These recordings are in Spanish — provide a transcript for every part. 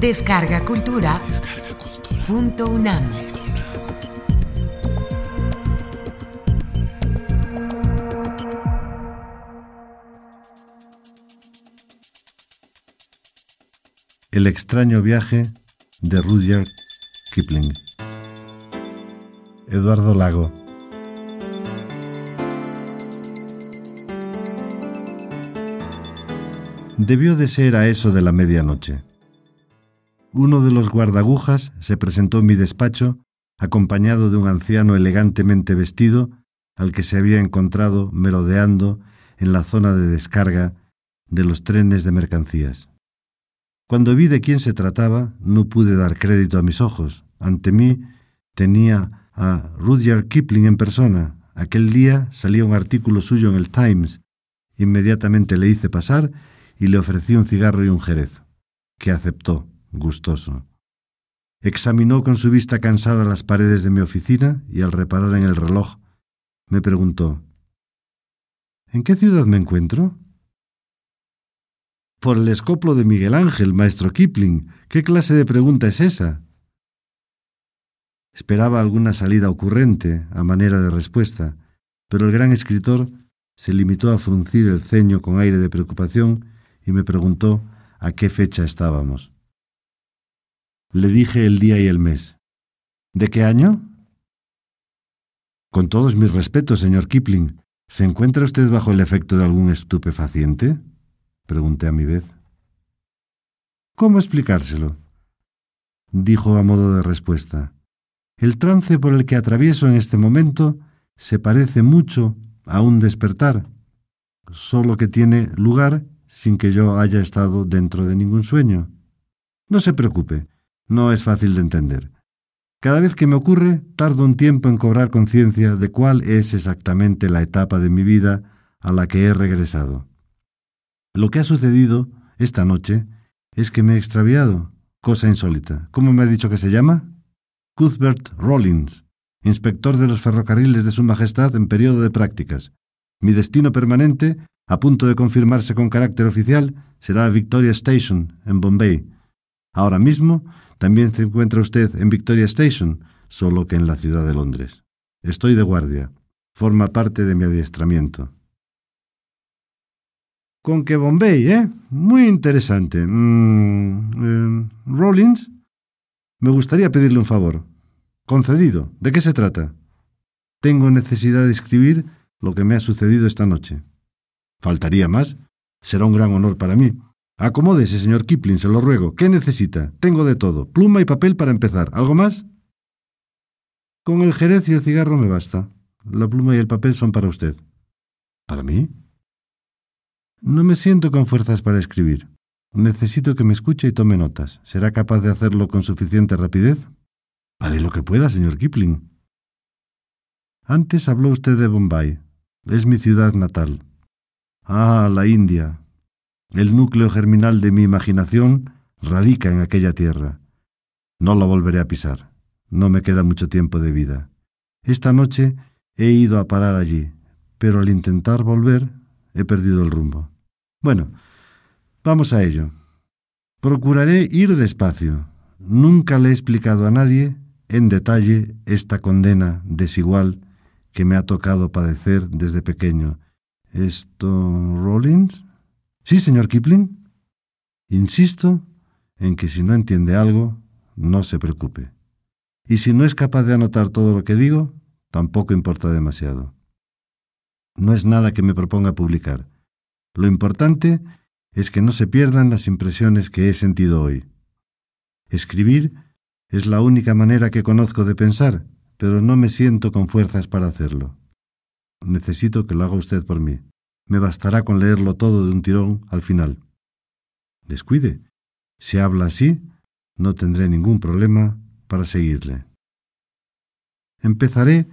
Descarga Cultura. Punto UNAM. El extraño viaje de Rudyard Kipling. Eduardo Lago. Debió de ser a eso de la medianoche. Uno de los guardagujas se presentó en mi despacho acompañado de un anciano elegantemente vestido al que se había encontrado merodeando en la zona de descarga de los trenes de mercancías. Cuando vi de quién se trataba, no pude dar crédito a mis ojos. Ante mí tenía a Rudyard Kipling en persona. Aquel día salía un artículo suyo en el Times. Inmediatamente le hice pasar y le ofrecí un cigarro y un jerez, que aceptó, gustoso. Examinó con su vista cansada las paredes de mi oficina y al reparar en el reloj, me preguntó ¿En qué ciudad me encuentro? Por el escoplo de Miguel Ángel, maestro Kipling. ¿Qué clase de pregunta es esa? Esperaba alguna salida ocurrente a manera de respuesta, pero el gran escritor se limitó a fruncir el ceño con aire de preocupación y me preguntó a qué fecha estábamos. Le dije el día y el mes. ¿De qué año? Con todos mis respetos, señor Kipling, ¿se encuentra usted bajo el efecto de algún estupefaciente? Pregunté a mi vez. ¿Cómo explicárselo? Dijo a modo de respuesta. El trance por el que atravieso en este momento se parece mucho a un despertar, solo que tiene lugar sin que yo haya estado dentro de ningún sueño. No se preocupe, no es fácil de entender. Cada vez que me ocurre, tardo un tiempo en cobrar conciencia de cuál es exactamente la etapa de mi vida a la que he regresado. Lo que ha sucedido esta noche es que me he extraviado, cosa insólita. ¿Cómo me ha dicho que se llama? Cuthbert Rollins, inspector de los ferrocarriles de Su Majestad en periodo de prácticas. Mi destino permanente a punto de confirmarse con carácter oficial, será Victoria Station, en Bombay. Ahora mismo también se encuentra usted en Victoria Station, solo que en la ciudad de Londres. Estoy de guardia. Forma parte de mi adiestramiento. Con que Bombay, ¿eh? Muy interesante. Mm, Rollins, me gustaría pedirle un favor. Concedido. ¿De qué se trata? Tengo necesidad de escribir lo que me ha sucedido esta noche. Faltaría más. Será un gran honor para mí. Acomódese, señor Kipling, se lo ruego. ¿Qué necesita? Tengo de todo. Pluma y papel para empezar. ¿Algo más? Con el jerez y el cigarro me basta. La pluma y el papel son para usted. ¿Para mí? No me siento con fuerzas para escribir. Necesito que me escuche y tome notas. ¿Será capaz de hacerlo con suficiente rapidez? Haré lo que pueda, señor Kipling. Antes habló usted de Bombay. Es mi ciudad natal. Ah, la India. El núcleo germinal de mi imaginación radica en aquella tierra. No la volveré a pisar. No me queda mucho tiempo de vida. Esta noche he ido a parar allí, pero al intentar volver he perdido el rumbo. Bueno, vamos a ello. Procuraré ir despacio. Nunca le he explicado a nadie en detalle esta condena desigual que me ha tocado padecer desde pequeño ¿Esto Rollins? Sí, señor Kipling. Insisto en que si no entiende algo, no se preocupe. Y si no es capaz de anotar todo lo que digo, tampoco importa demasiado. No es nada que me proponga publicar. Lo importante es que no se pierdan las impresiones que he sentido hoy. Escribir es la única manera que conozco de pensar, pero no me siento con fuerzas para hacerlo. Necesito que lo haga usted por mí. Me bastará con leerlo todo de un tirón al final. Descuide. Si habla así, no tendré ningún problema para seguirle. Empezaré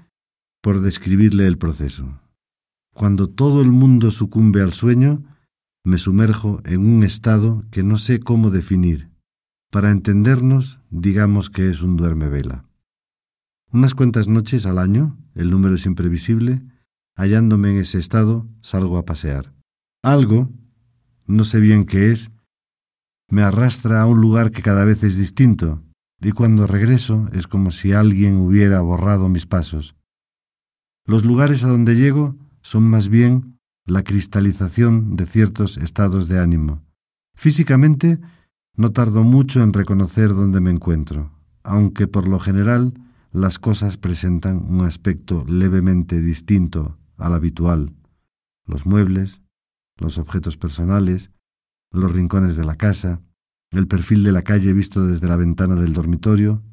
por describirle el proceso. Cuando todo el mundo sucumbe al sueño, me sumerjo en un estado que no sé cómo definir. Para entendernos, digamos que es un duerme vela. Unas cuantas noches al año, el número es imprevisible, hallándome en ese estado, salgo a pasear. Algo, no sé bien qué es, me arrastra a un lugar que cada vez es distinto, y cuando regreso es como si alguien hubiera borrado mis pasos. Los lugares a donde llego son más bien la cristalización de ciertos estados de ánimo. Físicamente, no tardo mucho en reconocer dónde me encuentro, aunque por lo general las cosas presentan un aspecto levemente distinto al habitual. Los muebles, los objetos personales, los rincones de la casa, el perfil de la calle visto desde la ventana del dormitorio,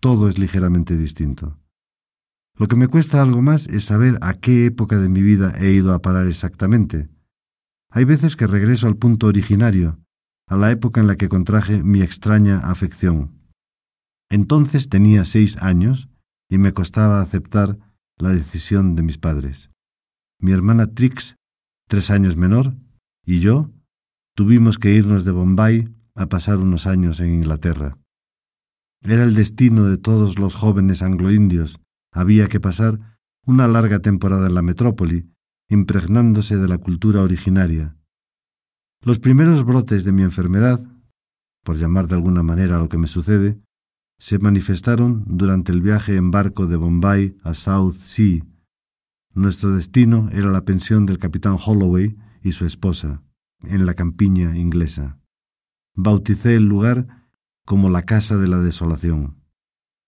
todo es ligeramente distinto. Lo que me cuesta algo más es saber a qué época de mi vida he ido a parar exactamente. Hay veces que regreso al punto originario, a la época en la que contraje mi extraña afección. Entonces tenía seis años y me costaba aceptar la decisión de mis padres. Mi hermana Trix, tres años menor, y yo tuvimos que irnos de Bombay a pasar unos años en Inglaterra. Era el destino de todos los jóvenes angloindios. Había que pasar una larga temporada en la metrópoli, impregnándose de la cultura originaria. Los primeros brotes de mi enfermedad, por llamar de alguna manera lo que me sucede, se manifestaron durante el viaje en barco de Bombay a South Sea. Nuestro destino era la pensión del capitán Holloway y su esposa, en la campiña inglesa. Bauticé el lugar como la Casa de la Desolación.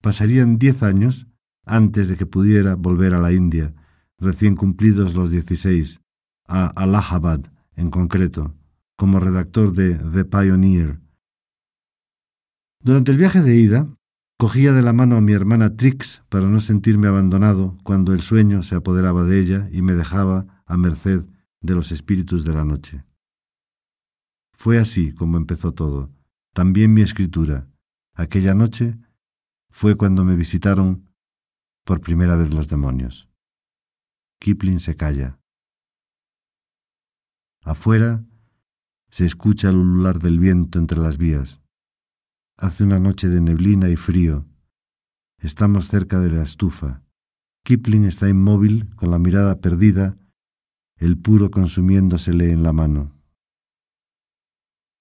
Pasarían diez años antes de que pudiera volver a la India, recién cumplidos los dieciséis, a Allahabad en concreto, como redactor de The Pioneer. Durante el viaje de ida, Cogía de la mano a mi hermana Trix para no sentirme abandonado cuando el sueño se apoderaba de ella y me dejaba a merced de los espíritus de la noche. Fue así como empezó todo, también mi escritura. Aquella noche fue cuando me visitaron por primera vez los demonios. Kipling se calla. Afuera se escucha el ulular del viento entre las vías. Hace una noche de neblina y frío. Estamos cerca de la estufa. Kipling está inmóvil, con la mirada perdida, el puro consumiéndosele en la mano.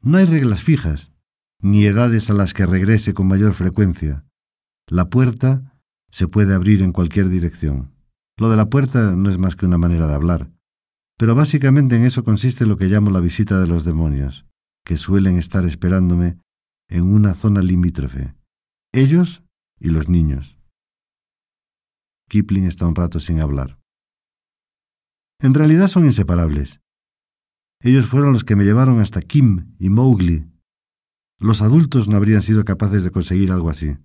No hay reglas fijas, ni edades a las que regrese con mayor frecuencia. La puerta se puede abrir en cualquier dirección. Lo de la puerta no es más que una manera de hablar, pero básicamente en eso consiste lo que llamo la visita de los demonios, que suelen estar esperándome en una zona limítrofe, ellos y los niños. Kipling está un rato sin hablar. En realidad son inseparables. Ellos fueron los que me llevaron hasta Kim y Mowgli. Los adultos no habrían sido capaces de conseguir algo así.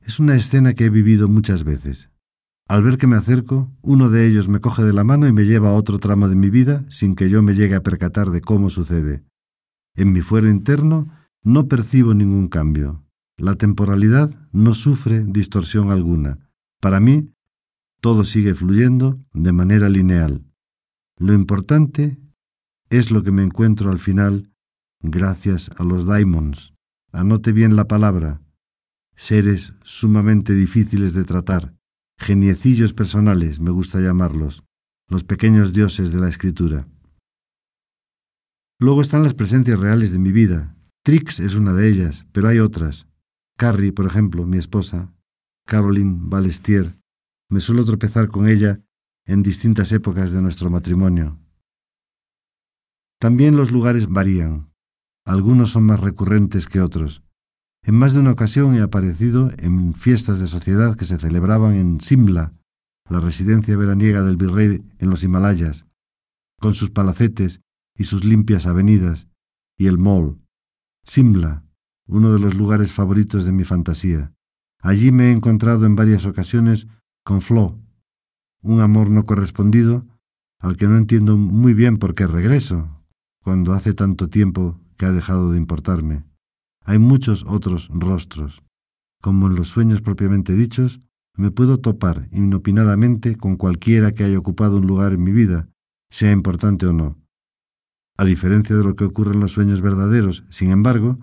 Es una escena que he vivido muchas veces. Al ver que me acerco, uno de ellos me coge de la mano y me lleva a otro tramo de mi vida sin que yo me llegue a percatar de cómo sucede. En mi fuero interno no percibo ningún cambio. La temporalidad no sufre distorsión alguna. Para mí, todo sigue fluyendo de manera lineal. Lo importante es lo que me encuentro al final gracias a los daimons. Anote bien la palabra. Seres sumamente difíciles de tratar. Geniecillos personales, me gusta llamarlos. Los pequeños dioses de la escritura. Luego están las presencias reales de mi vida, Trix es una de ellas, pero hay otras. Carrie, por ejemplo, mi esposa, Caroline Balestier. Me suelo tropezar con ella en distintas épocas de nuestro matrimonio. También los lugares varían. Algunos son más recurrentes que otros. En más de una ocasión he aparecido en fiestas de sociedad que se celebraban en Simla, la residencia veraniega del virrey en los Himalayas, con sus palacetes y sus limpias avenidas, y el mall, Simla, uno de los lugares favoritos de mi fantasía. Allí me he encontrado en varias ocasiones con Flo, un amor no correspondido al que no entiendo muy bien por qué regreso, cuando hace tanto tiempo que ha dejado de importarme. Hay muchos otros rostros. Como en los sueños propiamente dichos, me puedo topar inopinadamente con cualquiera que haya ocupado un lugar en mi vida, sea importante o no. A diferencia de lo que ocurre en los sueños verdaderos, sin embargo,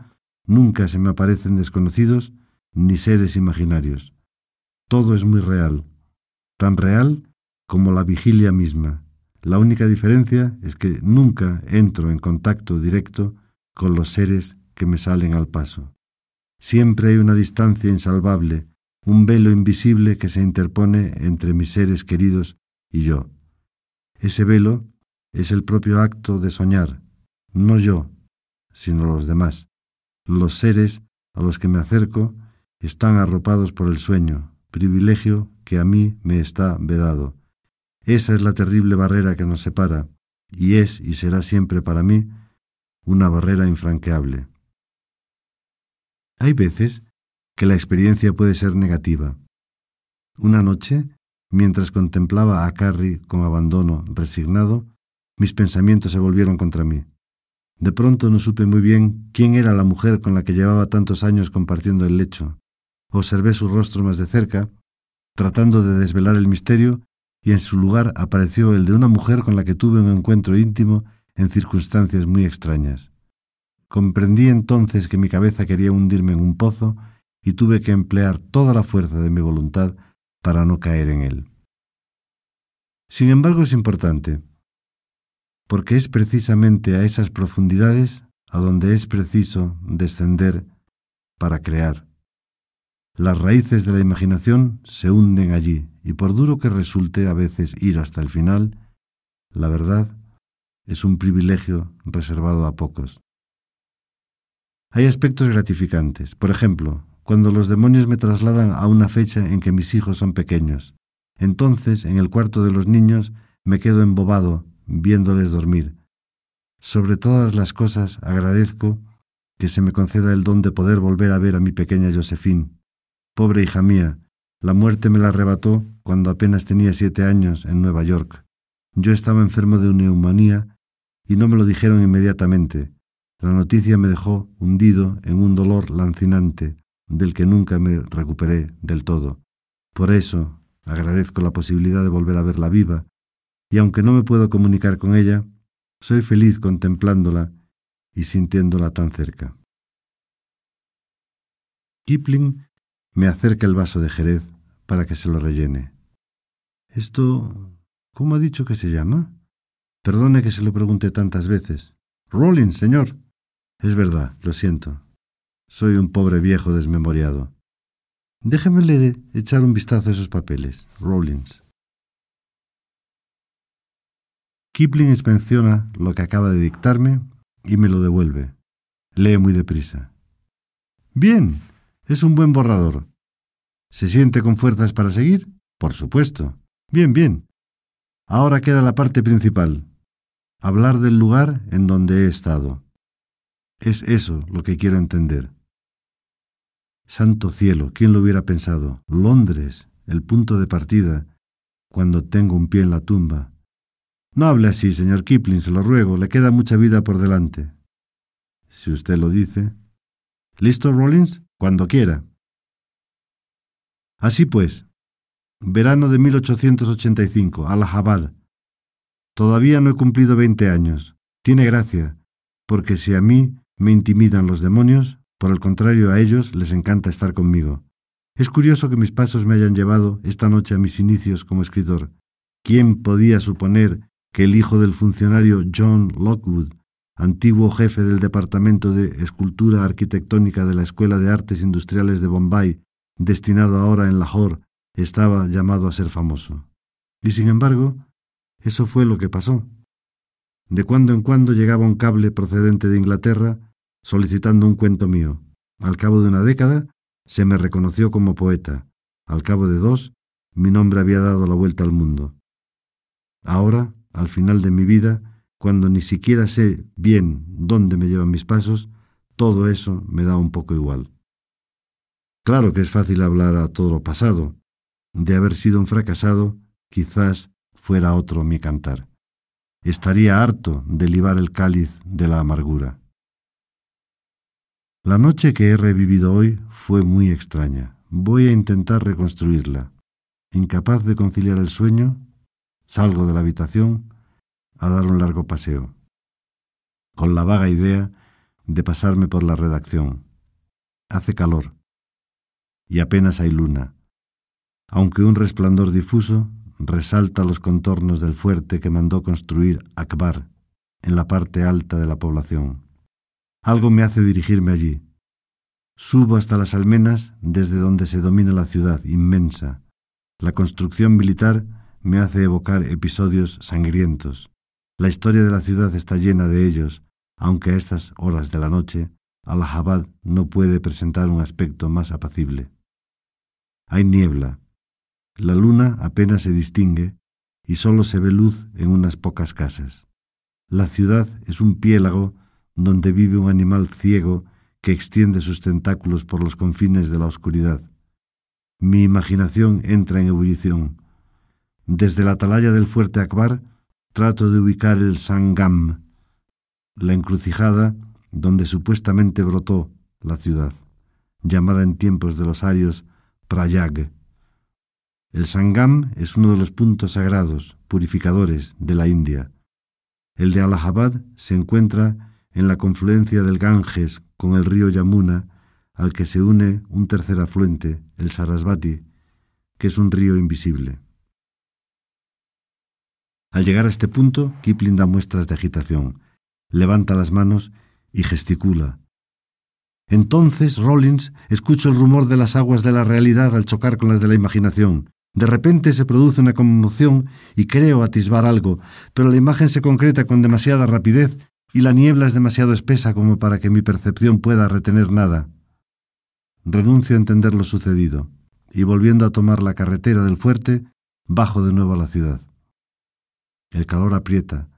nunca se me aparecen desconocidos ni seres imaginarios. Todo es muy real, tan real como la vigilia misma. La única diferencia es que nunca entro en contacto directo con los seres que me salen al paso. Siempre hay una distancia insalvable, un velo invisible que se interpone entre mis seres queridos y yo. Ese velo es el propio acto de soñar, no yo, sino los demás. Los seres a los que me acerco están arropados por el sueño, privilegio que a mí me está vedado. Esa es la terrible barrera que nos separa, y es y será siempre para mí una barrera infranqueable. Hay veces que la experiencia puede ser negativa. Una noche, mientras contemplaba a Carrie con abandono resignado, mis pensamientos se volvieron contra mí. De pronto no supe muy bien quién era la mujer con la que llevaba tantos años compartiendo el lecho. Observé su rostro más de cerca, tratando de desvelar el misterio, y en su lugar apareció el de una mujer con la que tuve un encuentro íntimo en circunstancias muy extrañas. Comprendí entonces que mi cabeza quería hundirme en un pozo y tuve que emplear toda la fuerza de mi voluntad para no caer en él. Sin embargo, es importante, porque es precisamente a esas profundidades a donde es preciso descender para crear. Las raíces de la imaginación se hunden allí, y por duro que resulte a veces ir hasta el final, la verdad es un privilegio reservado a pocos. Hay aspectos gratificantes. Por ejemplo, cuando los demonios me trasladan a una fecha en que mis hijos son pequeños. Entonces, en el cuarto de los niños, me quedo embobado viéndoles dormir. Sobre todas las cosas agradezco que se me conceda el don de poder volver a ver a mi pequeña Josephine. Pobre hija mía, la muerte me la arrebató cuando apenas tenía siete años en Nueva York. Yo estaba enfermo de neumonía y no me lo dijeron inmediatamente. La noticia me dejó hundido en un dolor lancinante del que nunca me recuperé del todo. Por eso agradezco la posibilidad de volver a verla viva y aunque no me puedo comunicar con ella, soy feliz contemplándola y sintiéndola tan cerca. Kipling me acerca el vaso de Jerez para que se lo rellene. Esto... ¿Cómo ha dicho que se llama? Perdone que se lo pregunte tantas veces. Rollins, señor. Es verdad, lo siento. Soy un pobre viejo desmemoriado. Déjemele echar un vistazo a esos papeles, Rollins. Kipling inspecciona lo que acaba de dictarme y me lo devuelve. Lee muy deprisa. Bien, es un buen borrador. ¿Se siente con fuerzas para seguir? Por supuesto. Bien, bien. Ahora queda la parte principal. Hablar del lugar en donde he estado. Es eso lo que quiero entender. Santo cielo, ¿quién lo hubiera pensado? Londres, el punto de partida, cuando tengo un pie en la tumba, no hable así, señor Kipling, se lo ruego, le queda mucha vida por delante. Si usted lo dice. ¿Listo, Rollins? Cuando quiera. Así pues, verano de 1885, Allahabad. Todavía no he cumplido veinte años. Tiene gracia, porque si a mí me intimidan los demonios, por el contrario a ellos les encanta estar conmigo. Es curioso que mis pasos me hayan llevado esta noche a mis inicios como escritor. ¿Quién podía suponer que el hijo del funcionario John Lockwood, antiguo jefe del Departamento de Escultura Arquitectónica de la Escuela de Artes Industriales de Bombay, destinado ahora en Lahore, estaba llamado a ser famoso. Y sin embargo, eso fue lo que pasó. De cuando en cuando llegaba un cable procedente de Inglaterra solicitando un cuento mío. Al cabo de una década, se me reconoció como poeta. Al cabo de dos, mi nombre había dado la vuelta al mundo. Ahora, al final de mi vida, cuando ni siquiera sé bien dónde me llevan mis pasos, todo eso me da un poco igual. Claro que es fácil hablar a todo lo pasado. De haber sido un fracasado, quizás fuera otro mi cantar. Estaría harto de libar el cáliz de la amargura. La noche que he revivido hoy fue muy extraña. Voy a intentar reconstruirla. Incapaz de conciliar el sueño, Salgo de la habitación a dar un largo paseo, con la vaga idea de pasarme por la redacción. Hace calor y apenas hay luna, aunque un resplandor difuso resalta los contornos del fuerte que mandó construir Akbar en la parte alta de la población. Algo me hace dirigirme allí. Subo hasta las almenas desde donde se domina la ciudad inmensa. La construcción militar me hace evocar episodios sangrientos. La historia de la ciudad está llena de ellos, aunque a estas horas de la noche Allahabad no puede presentar un aspecto más apacible. Hay niebla. La luna apenas se distingue y solo se ve luz en unas pocas casas. La ciudad es un piélago donde vive un animal ciego que extiende sus tentáculos por los confines de la oscuridad. Mi imaginación entra en ebullición. Desde la atalaya del fuerte Akbar trato de ubicar el Sangam, la encrucijada donde supuestamente brotó la ciudad, llamada en tiempos de los arios Prayag. El Sangam es uno de los puntos sagrados, purificadores de la India. El de Allahabad se encuentra en la confluencia del Ganges con el río Yamuna, al que se une un tercer afluente, el Sarasvati, que es un río invisible. Al llegar a este punto, Kipling da muestras de agitación, levanta las manos y gesticula. Entonces, Rollins, escucho el rumor de las aguas de la realidad al chocar con las de la imaginación. De repente se produce una conmoción y creo atisbar algo, pero la imagen se concreta con demasiada rapidez y la niebla es demasiado espesa como para que mi percepción pueda retener nada. Renuncio a entender lo sucedido y volviendo a tomar la carretera del fuerte, bajo de nuevo a la ciudad. El calor aprieta,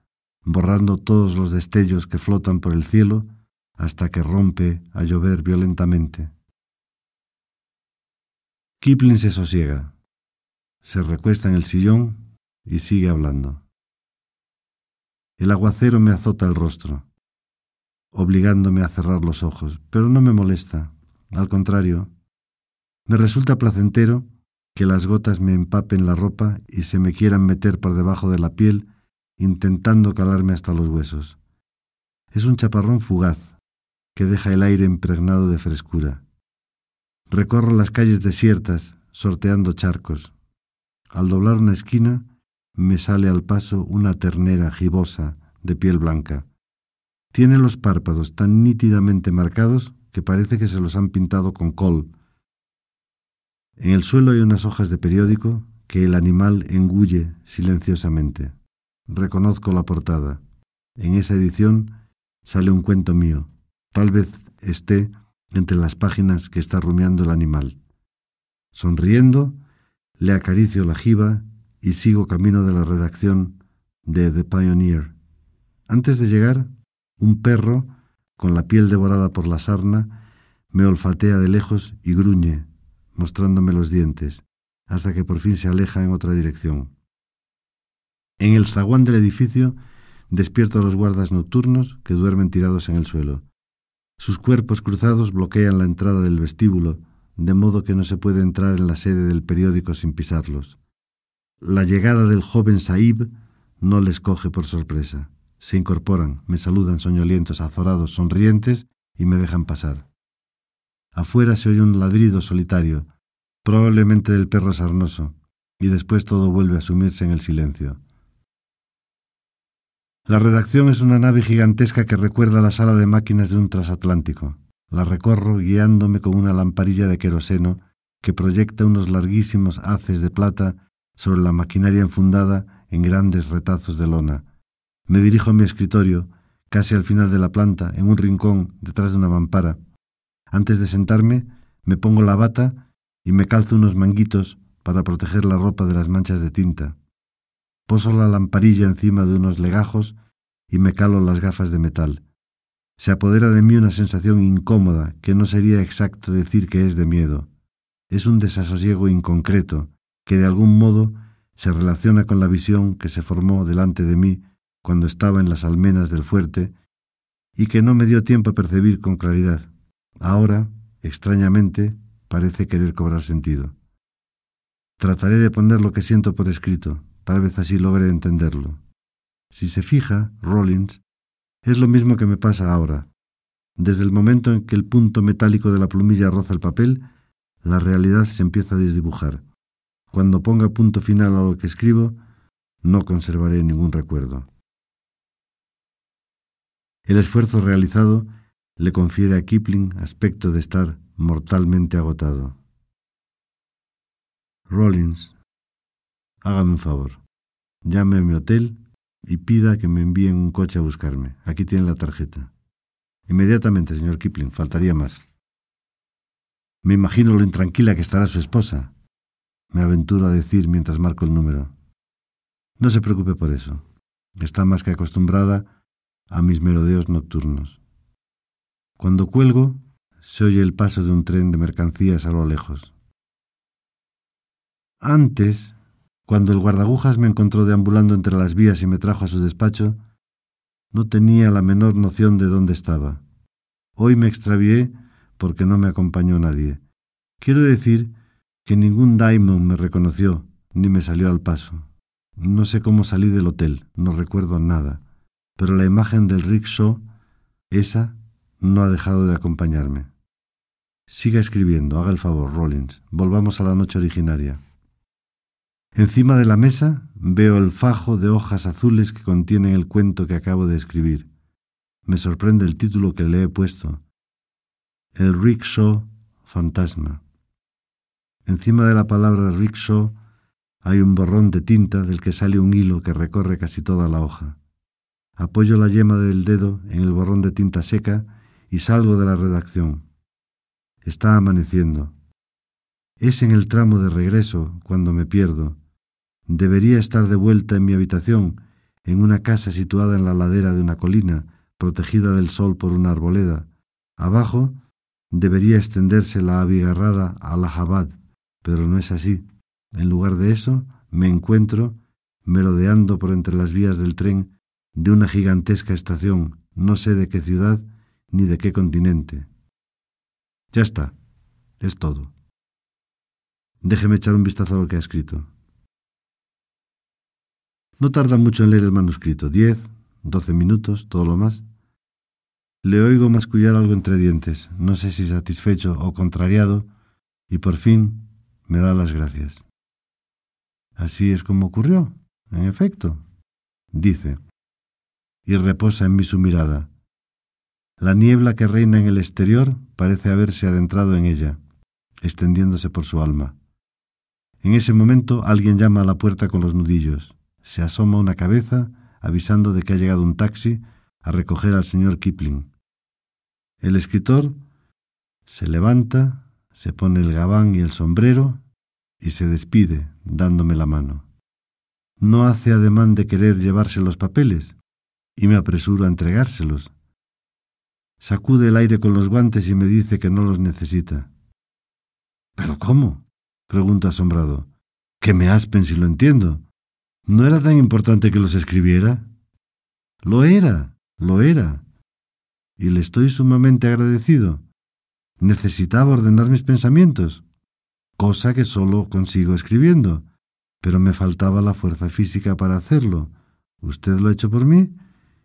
borrando todos los destellos que flotan por el cielo hasta que rompe a llover violentamente. Kipling se sosiega, se recuesta en el sillón y sigue hablando. El aguacero me azota el rostro, obligándome a cerrar los ojos, pero no me molesta. Al contrario, me resulta placentero que las gotas me empapen la ropa y se me quieran meter por debajo de la piel, intentando calarme hasta los huesos. Es un chaparrón fugaz que deja el aire impregnado de frescura. Recorro las calles desiertas, sorteando charcos, al doblar una esquina, me sale al paso una ternera gibosa de piel blanca. Tiene los párpados tan nítidamente marcados que parece que se los han pintado con col. En el suelo hay unas hojas de periódico que el animal engulle silenciosamente. Reconozco la portada. En esa edición sale un cuento mío. Tal vez esté entre las páginas que está rumiando el animal. Sonriendo, le acaricio la jiba y sigo camino de la redacción de The Pioneer. Antes de llegar, un perro, con la piel devorada por la sarna, me olfatea de lejos y gruñe, mostrándome los dientes, hasta que por fin se aleja en otra dirección. En el zaguán del edificio despierto a los guardas nocturnos que duermen tirados en el suelo. Sus cuerpos cruzados bloquean la entrada del vestíbulo, de modo que no se puede entrar en la sede del periódico sin pisarlos. La llegada del joven Saib no les coge por sorpresa. Se incorporan, me saludan soñolientos, azorados, sonrientes y me dejan pasar. Afuera se oye un ladrido solitario, probablemente del perro sarnoso, y después todo vuelve a sumirse en el silencio. La redacción es una nave gigantesca que recuerda la sala de máquinas de un transatlántico. La recorro guiándome con una lamparilla de queroseno que proyecta unos larguísimos haces de plata sobre la maquinaria enfundada en grandes retazos de lona. Me dirijo a mi escritorio, casi al final de la planta, en un rincón detrás de una mampara. Antes de sentarme, me pongo la bata y me calzo unos manguitos para proteger la ropa de las manchas de tinta. Poso la lamparilla encima de unos legajos y me calo las gafas de metal. Se apodera de mí una sensación incómoda que no sería exacto decir que es de miedo. Es un desasosiego inconcreto que de algún modo se relaciona con la visión que se formó delante de mí cuando estaba en las almenas del fuerte y que no me dio tiempo a percibir con claridad. Ahora, extrañamente, parece querer cobrar sentido. Trataré de poner lo que siento por escrito, tal vez así logre entenderlo. Si se fija, Rollins es lo mismo que me pasa ahora. Desde el momento en que el punto metálico de la plumilla roza el papel, la realidad se empieza a desdibujar. Cuando ponga punto final a lo que escribo, no conservaré ningún recuerdo. El esfuerzo realizado le confiere a Kipling aspecto de estar mortalmente agotado. Rollins, hágame un favor. Llame a mi hotel y pida que me envíen un coche a buscarme. Aquí tiene la tarjeta. Inmediatamente, señor Kipling, faltaría más. Me imagino lo intranquila que estará su esposa. Me aventuro a decir mientras marco el número. No se preocupe por eso. Está más que acostumbrada a mis merodeos nocturnos. Cuando cuelgo, se oye el paso de un tren de mercancías a lo lejos. Antes, cuando el guardagujas me encontró deambulando entre las vías y me trajo a su despacho, no tenía la menor noción de dónde estaba. Hoy me extravié porque no me acompañó nadie. Quiero decir que ningún daimon me reconoció ni me salió al paso. No sé cómo salí del hotel, no recuerdo nada, pero la imagen del rickshaw, esa, no ha dejado de acompañarme. Siga escribiendo, haga el favor, Rollins. Volvamos a la noche originaria. Encima de la mesa veo el fajo de hojas azules que contienen el cuento que acabo de escribir. Me sorprende el título que le he puesto. El rickshaw fantasma. Encima de la palabra rickshaw hay un borrón de tinta del que sale un hilo que recorre casi toda la hoja. Apoyo la yema del dedo en el borrón de tinta seca y salgo de la redacción. Está amaneciendo. Es en el tramo de regreso cuando me pierdo. Debería estar de vuelta en mi habitación, en una casa situada en la ladera de una colina, protegida del sol por una arboleda. Abajo debería extenderse la abigarrada Allahabad, pero no es así. En lugar de eso, me encuentro merodeando por entre las vías del tren de una gigantesca estación, no sé de qué ciudad ni de qué continente. Ya está, es todo. Déjeme echar un vistazo a lo que ha escrito. No tarda mucho en leer el manuscrito, diez, doce minutos, todo lo más. Le oigo mascullar algo entre dientes, no sé si satisfecho o contrariado, y por fin me da las gracias. Así es como ocurrió, en efecto, dice, y reposa en mí su mirada. La niebla que reina en el exterior parece haberse adentrado en ella, extendiéndose por su alma. En ese momento alguien llama a la puerta con los nudillos. Se asoma una cabeza avisando de que ha llegado un taxi a recoger al señor Kipling. El escritor se levanta, se pone el gabán y el sombrero y se despide dándome la mano. No hace ademán de querer llevarse los papeles y me apresuro a entregárselos. Sacude el aire con los guantes y me dice que no los necesita. ¿Pero cómo? pregunto asombrado. Que me aspen si lo entiendo. ¿No era tan importante que los escribiera? Lo era, lo era y le estoy sumamente agradecido. Necesitaba ordenar mis pensamientos, cosa que solo consigo escribiendo, pero me faltaba la fuerza física para hacerlo. Usted lo ha hecho por mí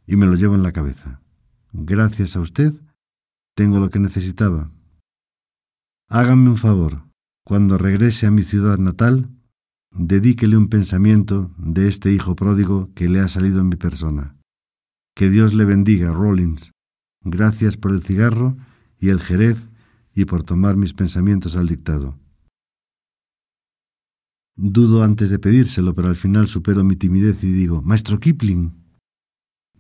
y me lo llevo en la cabeza. Gracias a usted, tengo lo que necesitaba. Háganme un favor. Cuando regrese a mi ciudad natal, dedíquele un pensamiento de este hijo pródigo que le ha salido en mi persona. Que Dios le bendiga, Rollins. Gracias por el cigarro y el jerez y por tomar mis pensamientos al dictado. Dudo antes de pedírselo, pero al final supero mi timidez y digo, Maestro Kipling.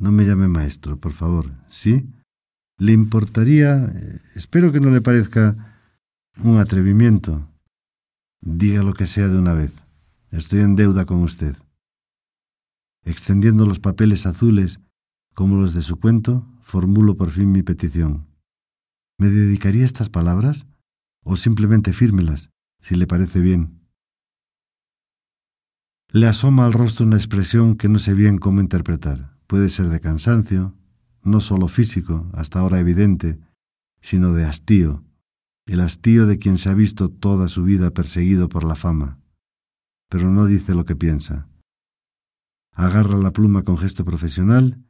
No me llame maestro, por favor, ¿sí? ¿Le importaría, eh, espero que no le parezca un atrevimiento? Diga lo que sea de una vez. Estoy en deuda con usted. Extendiendo los papeles azules como los de su cuento, formulo por fin mi petición. ¿Me dedicaría estas palabras? ¿O simplemente fírmelas, si le parece bien? Le asoma al rostro una expresión que no sé bien cómo interpretar. Puede ser de cansancio, no solo físico, hasta ahora evidente, sino de hastío, el hastío de quien se ha visto toda su vida perseguido por la fama. Pero no dice lo que piensa. Agarra la pluma con gesto profesional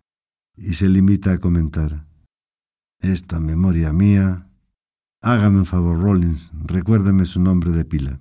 y se limita a comentar. Esta memoria mía... Hágame un favor, Rollins, recuérdeme su nombre de pila.